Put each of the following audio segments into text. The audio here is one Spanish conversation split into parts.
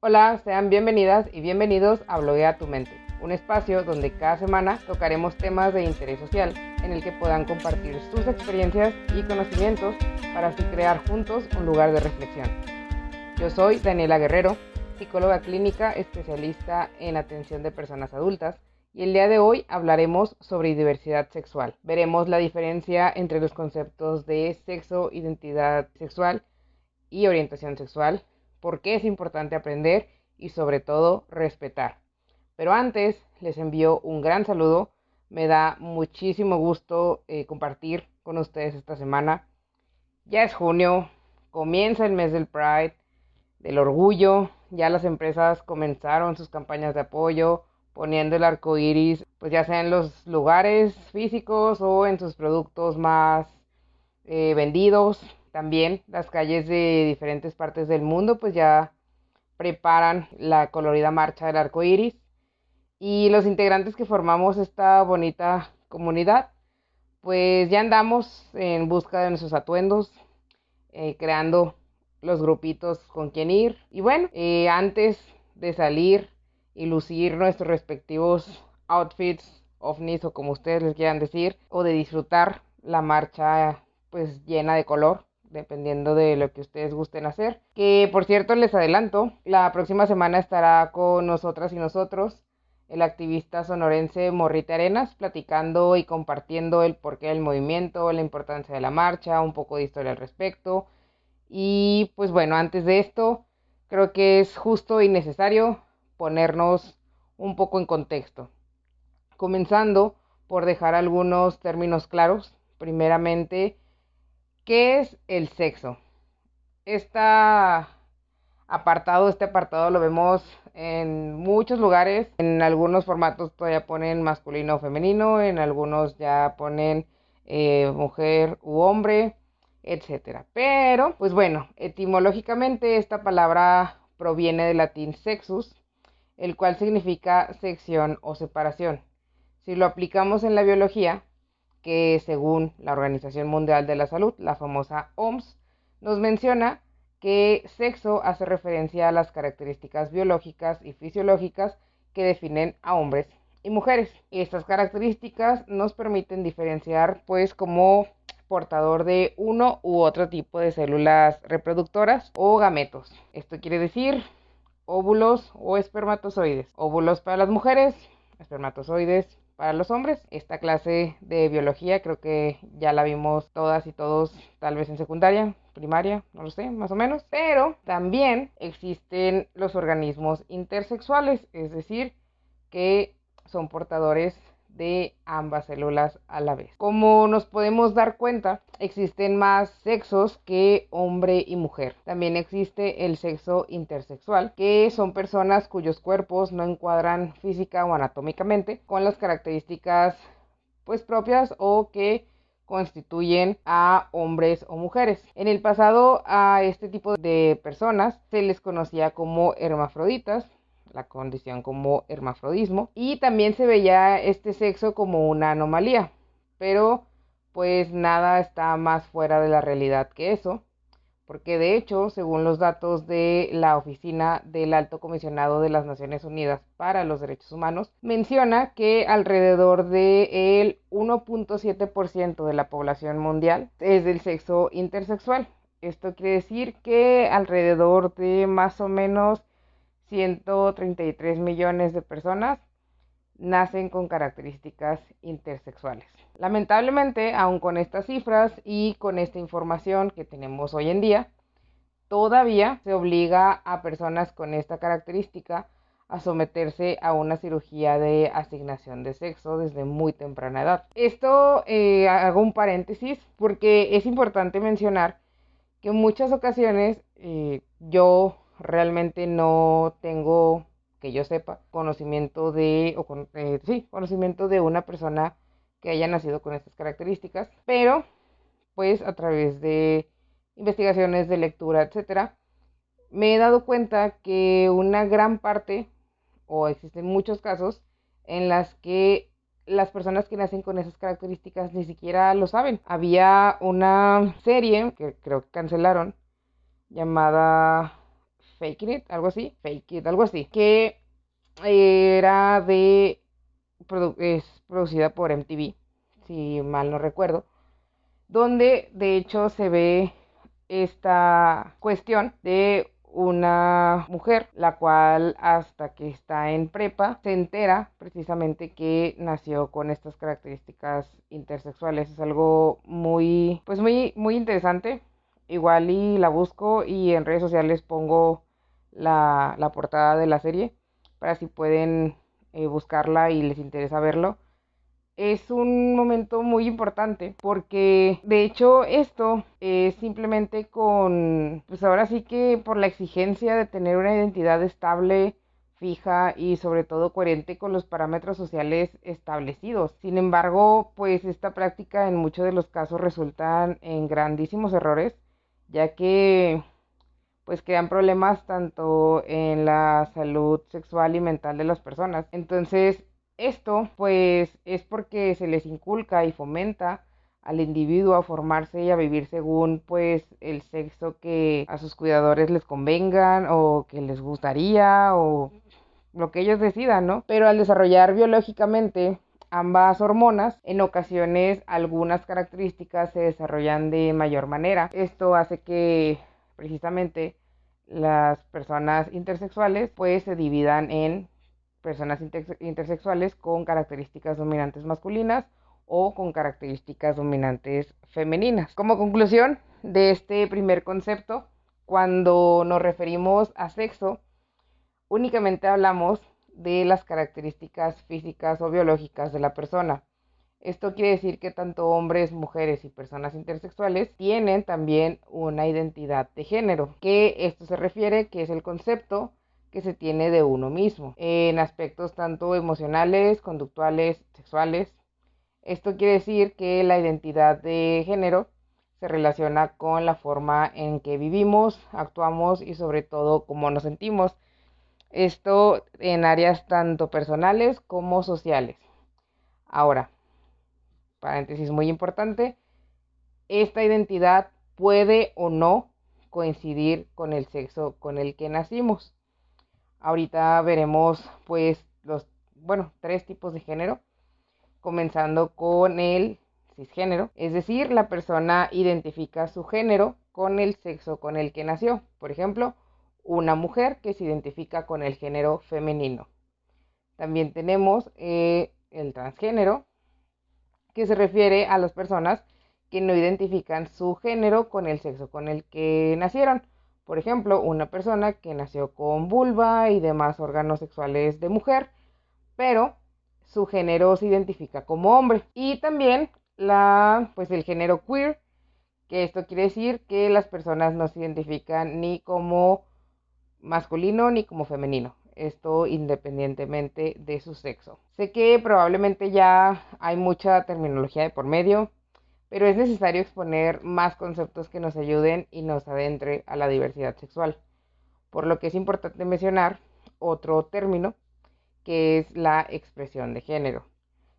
Hola, sean bienvenidas y bienvenidos a Bloguea tu mente, un espacio donde cada semana tocaremos temas de interés social en el que puedan compartir sus experiencias y conocimientos para así crear juntos un lugar de reflexión. Yo soy Daniela Guerrero, psicóloga clínica especialista en atención de personas adultas y el día de hoy hablaremos sobre diversidad sexual. Veremos la diferencia entre los conceptos de sexo, identidad sexual y orientación sexual, por qué es importante aprender y sobre todo respetar. Pero antes les envío un gran saludo. Me da muchísimo gusto eh, compartir con ustedes esta semana. Ya es junio, comienza el mes del Pride, del orgullo. Ya las empresas comenzaron sus campañas de apoyo, poniendo el arco iris, pues ya sea en los lugares físicos o en sus productos más eh, vendidos. También las calles de diferentes partes del mundo pues ya preparan la colorida marcha del arco iris. Y los integrantes que formamos esta bonita comunidad pues ya andamos en busca de nuestros atuendos, eh, creando los grupitos con quien ir. Y bueno, eh, antes de salir y lucir nuestros respectivos outfits, ovnis o como ustedes les quieran decir, o de disfrutar la marcha pues llena de color, dependiendo de lo que ustedes gusten hacer. Que por cierto les adelanto, la próxima semana estará con nosotras y nosotros el activista sonorense Morrita Arenas, platicando y compartiendo el porqué del movimiento, la importancia de la marcha, un poco de historia al respecto. Y pues bueno, antes de esto, creo que es justo y necesario ponernos un poco en contexto. Comenzando por dejar algunos términos claros. Primeramente, ¿Qué es el sexo? Este apartado, este apartado lo vemos en muchos lugares. En algunos formatos todavía ponen masculino o femenino, en algunos ya ponen eh, mujer u hombre, etc. Pero, pues bueno, etimológicamente esta palabra proviene del latín sexus, el cual significa sección o separación. Si lo aplicamos en la biología, que según la Organización Mundial de la Salud, la famosa OMS, nos menciona que sexo hace referencia a las características biológicas y fisiológicas que definen a hombres y mujeres. Estas características nos permiten diferenciar pues como portador de uno u otro tipo de células reproductoras o gametos. Esto quiere decir óvulos o espermatozoides. Óvulos para las mujeres, espermatozoides para los hombres. Esta clase de biología creo que ya la vimos todas y todos tal vez en secundaria, primaria, no lo sé, más o menos. Pero también existen los organismos intersexuales, es decir, que son portadores de ambas células a la vez. Como nos podemos dar cuenta, existen más sexos que hombre y mujer. También existe el sexo intersexual, que son personas cuyos cuerpos no encuadran física o anatómicamente con las características pues propias o que constituyen a hombres o mujeres. En el pasado a este tipo de personas se les conocía como hermafroditas la condición como hermafrodismo y también se veía este sexo como una anomalía, pero pues nada está más fuera de la realidad que eso, porque de hecho, según los datos de la Oficina del Alto Comisionado de las Naciones Unidas para los Derechos Humanos, menciona que alrededor del 1.7% de la población mundial es del sexo intersexual. Esto quiere decir que alrededor de más o menos 133 millones de personas nacen con características intersexuales. Lamentablemente, aun con estas cifras y con esta información que tenemos hoy en día, todavía se obliga a personas con esta característica a someterse a una cirugía de asignación de sexo desde muy temprana edad. Esto eh, hago un paréntesis porque es importante mencionar que en muchas ocasiones eh, yo realmente no tengo, que yo sepa, conocimiento de, o con, eh, sí, conocimiento de una persona que haya nacido con estas características, pero pues a través de investigaciones de lectura, etcétera, me he dado cuenta que una gran parte, o existen muchos casos, en las que las personas que nacen con esas características ni siquiera lo saben. Había una serie que creo que cancelaron llamada Fake It, algo así, Fake It, algo así, que era de, es producida por MTV, si mal no recuerdo, donde de hecho se ve esta cuestión de una mujer, la cual hasta que está en prepa se entera precisamente que nació con estas características intersexuales. Es algo muy, pues muy, muy interesante. Igual y la busco y en redes sociales pongo la, portada de la serie para si pueden eh, buscarla y les interesa verlo es un momento muy importante porque de hecho esto es simplemente con, pues ahora sí que por la exigencia de tener una identidad estable, fija y sobre todo coherente con los parámetros sociales establecidos. Sin embargo, pues esta práctica en muchos de los casos resultan en grandísimos errores, ya que pues crean problemas tanto en la salud sexual y mental de las personas. Entonces, esto pues es porque se les inculca y fomenta al individuo a formarse y a vivir según pues el sexo que a sus cuidadores les convengan o que les gustaría o lo que ellos decidan, ¿no? Pero al desarrollar biológicamente ambas hormonas, en ocasiones algunas características se desarrollan de mayor manera. Esto hace que precisamente las personas intersexuales pues se dividan en personas intersexuales con características dominantes masculinas o con características dominantes femeninas. Como conclusión de este primer concepto, cuando nos referimos a sexo, únicamente hablamos de las características físicas o biológicas de la persona. Esto quiere decir que tanto hombres, mujeres y personas intersexuales tienen también una identidad de género, que esto se refiere que es el concepto que se tiene de uno mismo, en aspectos tanto emocionales, conductuales, sexuales. Esto quiere decir que la identidad de género se relaciona con la forma en que vivimos, actuamos y sobre todo cómo nos sentimos. Esto en áreas tanto personales como sociales. Ahora, paréntesis muy importante, esta identidad puede o no coincidir con el sexo con el que nacimos. Ahorita veremos pues los, bueno, tres tipos de género, comenzando con el cisgénero, es decir, la persona identifica su género con el sexo con el que nació. Por ejemplo, una mujer que se identifica con el género femenino. También tenemos eh, el transgénero, que se refiere a las personas que no identifican su género con el sexo con el que nacieron. Por ejemplo, una persona que nació con vulva y demás órganos sexuales de mujer, pero su género se identifica como hombre. Y también la, pues el género queer, que esto quiere decir que las personas no se identifican ni como masculino ni como femenino. Esto independientemente de su sexo. Sé que probablemente ya hay mucha terminología de por medio pero es necesario exponer más conceptos que nos ayuden y nos adentre a la diversidad sexual. Por lo que es importante mencionar otro término que es la expresión de género,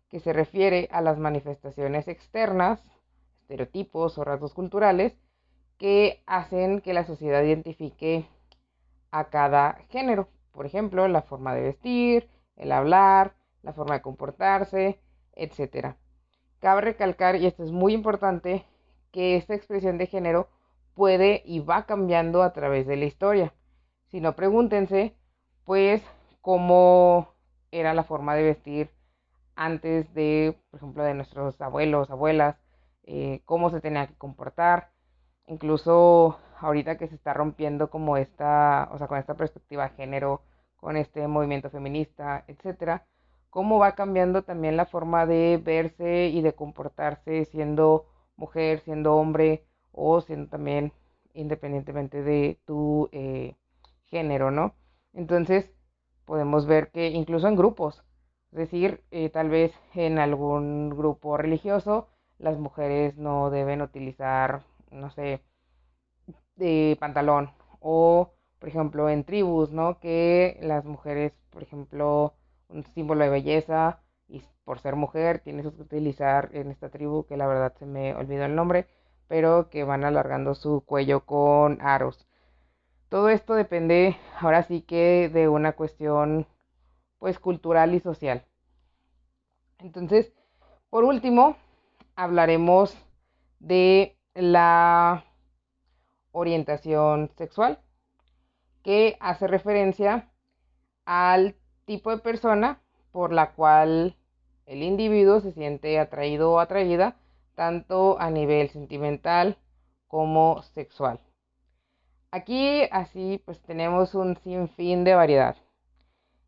que se refiere a las manifestaciones externas, estereotipos o rasgos culturales que hacen que la sociedad identifique a cada género. Por ejemplo, la forma de vestir, el hablar, la forma de comportarse, etc. Cabe recalcar, y esto es muy importante, que esta expresión de género puede y va cambiando a través de la historia. Si no, pregúntense, pues, cómo era la forma de vestir antes de, por ejemplo, de nuestros abuelos, abuelas, eh, cómo se tenía que comportar. Incluso ahorita que se está rompiendo como esta, o sea, con esta perspectiva género, con este movimiento feminista, etcétera, cómo va cambiando también la forma de verse y de comportarse siendo mujer, siendo hombre o siendo también independientemente de tu eh, género, ¿no? Entonces podemos ver que incluso en grupos, es decir, eh, tal vez en algún grupo religioso las mujeres no deben utilizar, no sé, de pantalón o, por ejemplo, en tribus, ¿no? Que las mujeres, por ejemplo, un símbolo de belleza y por ser mujer tienes que utilizar en esta tribu, que la verdad se me olvidó el nombre, pero que van alargando su cuello con aros. Todo esto depende ahora sí que de una cuestión pues cultural y social. Entonces, por último, hablaremos de la orientación sexual, que hace referencia al tipo de persona por la cual el individuo se siente atraído o atraída tanto a nivel sentimental como sexual. Aquí así pues tenemos un sinfín de variedad,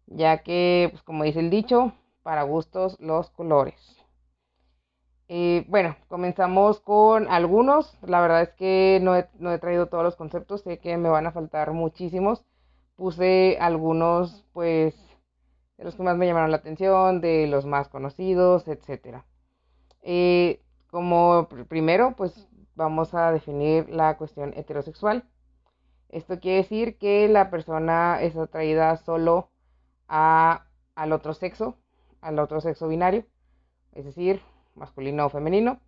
ya que pues como dice el dicho, para gustos los colores. Eh, bueno, comenzamos con algunos. La verdad es que no he, traído todos los conceptos, sé que me van a faltar muchísimos. Puse algunos, pues, de los que más me llamaron la atención, de los más conocidos, etc. Eh, como primero, pues vamos a definir la cuestión heterosexual. Esto quiere decir que la persona es atraída solo a, al otro sexo, al otro sexo binario, es decir, masculino o femenino.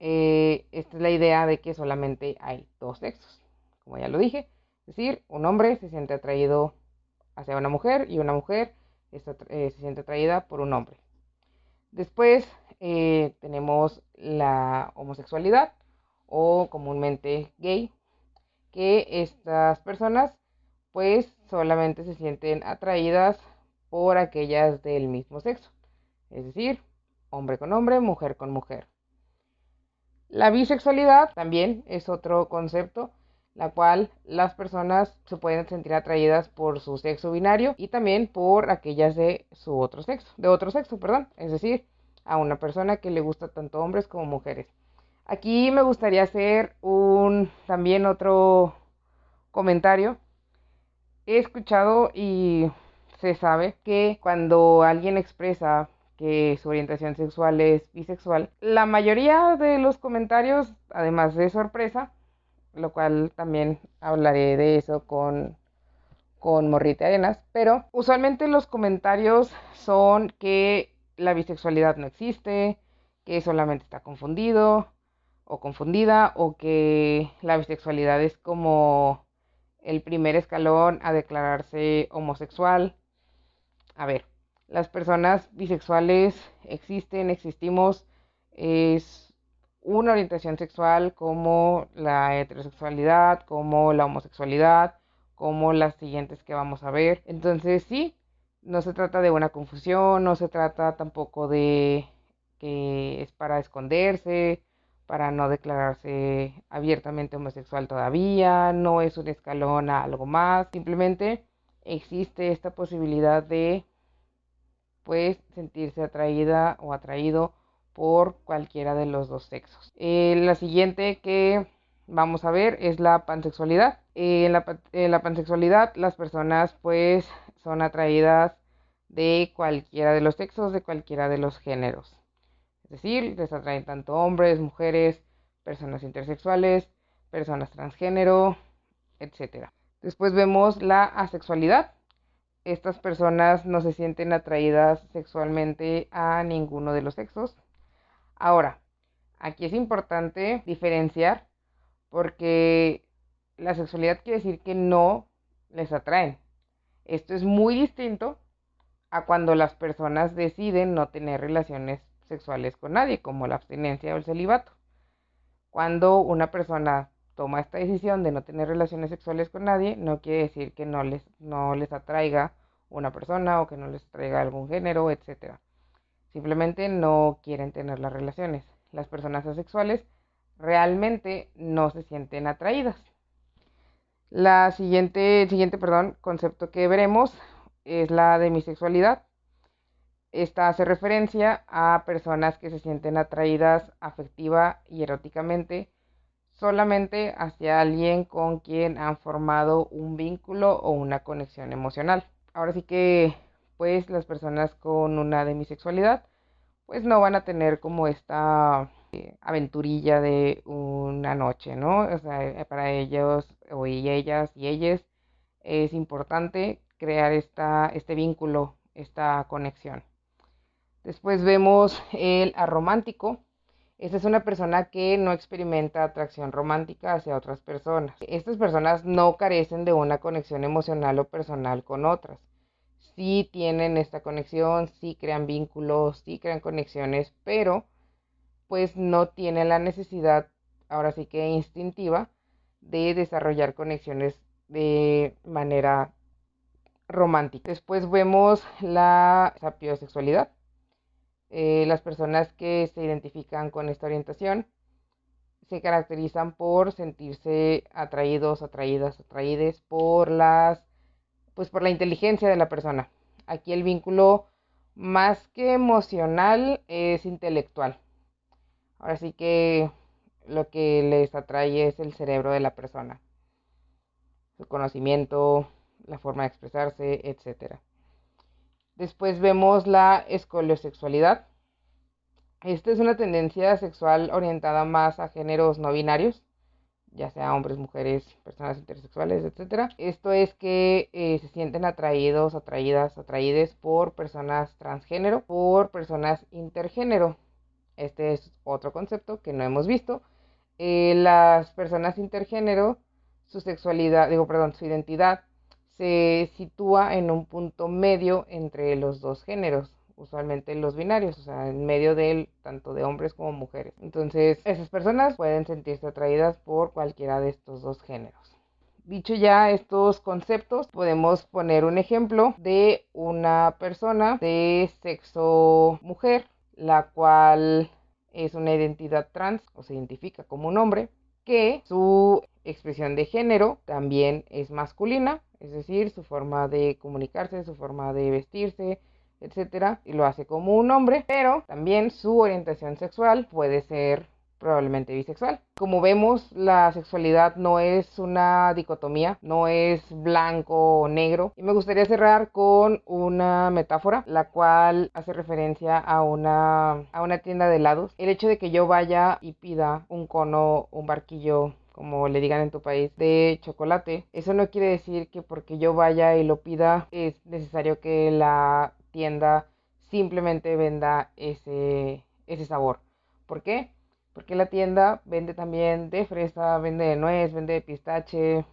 Eh, esta es la idea de que solamente hay dos sexos, como ya lo dije. Es decir, un hombre se siente atraído hacia una mujer y una mujer eh, se siente atraída por un hombre. Después eh, tenemos la homosexualidad o comúnmente gay, que estas personas pues solamente se sienten atraídas por aquellas del mismo sexo, es decir, hombre con hombre, mujer con mujer. La bisexualidad también es otro concepto, la cual las personas se pueden sentir atraídas por su sexo binario y también por aquellas de su otro sexo, de otro sexo, perdón, es decir, a una persona que le gusta tanto hombres como mujeres. Aquí me gustaría hacer un también otro comentario. He escuchado y se sabe que cuando alguien expresa que su orientación sexual es bisexual, la mayoría de los comentarios, además de sorpresa, lo cual también hablaré de eso con, con Morrite Arenas, pero usualmente los comentarios son que la bisexualidad no existe, que solamente está confundido o confundida, o que la bisexualidad es como el primer escalón a declararse homosexual, a ver, las personas bisexuales existen, existimos, es una orientación sexual como la heterosexualidad, como la homosexualidad, como las siguientes que vamos a ver. Entonces sí, no se trata de una confusión, no se trata tampoco de que es para esconderse, para no declararse abiertamente homosexual todavía, no es un escalón a algo más, simplemente existe esta posibilidad de pues sentirse atraída o atraído por cualquiera de los dos sexos. Eh, la siguiente que vamos a ver es la pansexualidad. Eh, en, la, en la pansexualidad las personas pues son atraídas de cualquiera de los sexos, de cualquiera de los géneros. Es decir, les atraen tanto hombres, mujeres, personas intersexuales, personas transgénero, etc. Después vemos la asexualidad. Estas personas no se sienten atraídas sexualmente a ninguno de los sexos. Ahora, aquí es importante diferenciar porque la sexualidad quiere decir que no les atraen. Esto es muy distinto a cuando las personas deciden no tener relaciones sexuales con nadie, como la abstinencia o el celibato. Cuando una persona toma esta decisión de no tener relaciones sexuales con nadie, no quiere decir que no les, no les atraiga una persona o que no les atraiga algún género, etc. Simplemente no quieren tener las relaciones. Las personas asexuales realmente no se sienten atraídas. La siguiente, siguiente perdón, concepto que veremos es la demisexualidad. Esta hace referencia a personas que se sienten atraídas afectiva y eróticamente solamente hacia alguien con quien han formado un vínculo o una conexión emocional. Ahora sí que, pues, las personas con una demisexualidad, pues no van a tener como esta eh, aventurilla de una noche, ¿no? O sea, eh, para ellos o ellas y ellas es importante crear esta, este vínculo, esta conexión. Después vemos el aromántico. Esta es una persona que no experimenta atracción romántica hacia otras personas. Estas personas no carecen de una conexión emocional o personal con otras. Sí tienen esta conexión, sí crean vínculos, sí crean conexiones, pero pues no tienen la necesidad, ahora sí que instintiva, de desarrollar conexiones de manera romántica. Después vemos la sapiosexualidad. Eh, las personas que se identifican con esta orientación se caracterizan por sentirse atraídos, atraídas, atraídes por las, pues por la inteligencia de la persona. Aquí el vínculo más que emocional es intelectual. Ahora sí que lo que les atrae es el cerebro de la persona, su conocimiento, la forma de expresarse, etc. Después vemos la escoliosexualidad. Esta es una tendencia sexual orientada más a géneros no binarios, ya sea hombres, mujeres, personas intersexuales, etc. Esto es que eh, se sienten atraídos, atraídas, atraídes por personas transgénero, por personas intergénero. Este es otro concepto que no hemos visto. Eh, las personas intergénero, su sexualidad, digo, perdón, su identidad se sitúa en un punto medio entre los dos géneros, usualmente los binarios, o sea, en medio de tanto de hombres como mujeres. Entonces, esas personas pueden sentirse atraídas por cualquiera de estos dos géneros. Dicho ya estos conceptos, podemos poner un ejemplo de una persona de sexo mujer, la cual es una identidad trans o se identifica como un hombre, que su expresión de género también es masculina, es decir, su forma de comunicarse, su forma de vestirse, etcétera, y lo hace como un hombre, pero también su orientación sexual puede ser probablemente bisexual. Como vemos, la sexualidad no es una dicotomía, no es blanco o negro. Y me gustaría cerrar con una metáfora, la cual hace referencia a una, a una tienda de helados. El hecho de que yo vaya y pida un cono, un barquillo como le digan en tu país, de chocolate. Eso no quiere decir que porque yo vaya y lo pida es necesario que la tienda simplemente venda ese, ese sabor. ¿Por qué? Porque la tienda vende también de fresa, vende de nuez, vende de pistache,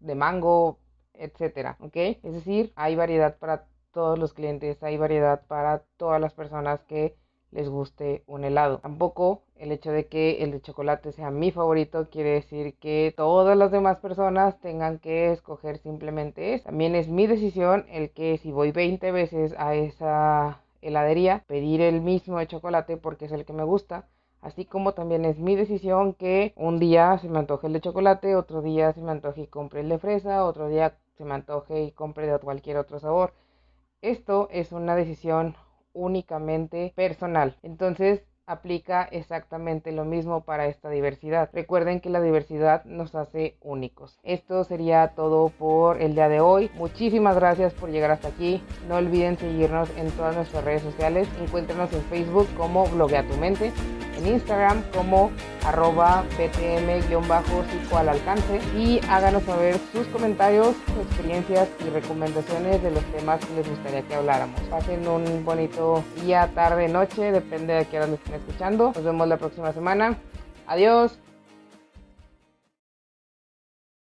de mango, etcétera, ¿ok? Es decir, hay variedad para todos los clientes, hay variedad para todas las personas que les guste un helado. Tampoco el hecho de que el de chocolate sea mi favorito quiere decir que todas las demás personas tengan que escoger simplemente eso. También es mi decisión el que si voy 20 veces a esa heladería, pedir el mismo de chocolate porque es el que me gusta Así como también es mi decisión que un día se me antoje el de chocolate, otro día se me antoje y compre el de fresa, otro día se me antoje y compre de cualquier otro sabor. Esto es una decisión únicamente personal. Entonces, aplica exactamente lo mismo para esta diversidad. Recuerden que la diversidad nos hace únicos. Esto sería todo por el día de hoy. Muchísimas gracias por llegar hasta aquí. No olviden seguirnos en todas nuestras redes sociales. Encuéntrenos en Facebook como Bloguea tu Mente en Instagram como arroba ptm-psico al alcance y háganos saber sus comentarios, experiencias y recomendaciones de los temas que les gustaría que habláramos. Pasen un bonito día, tarde, noche, depende de qué hora lo estén escuchando. Nos vemos la próxima semana. Adiós.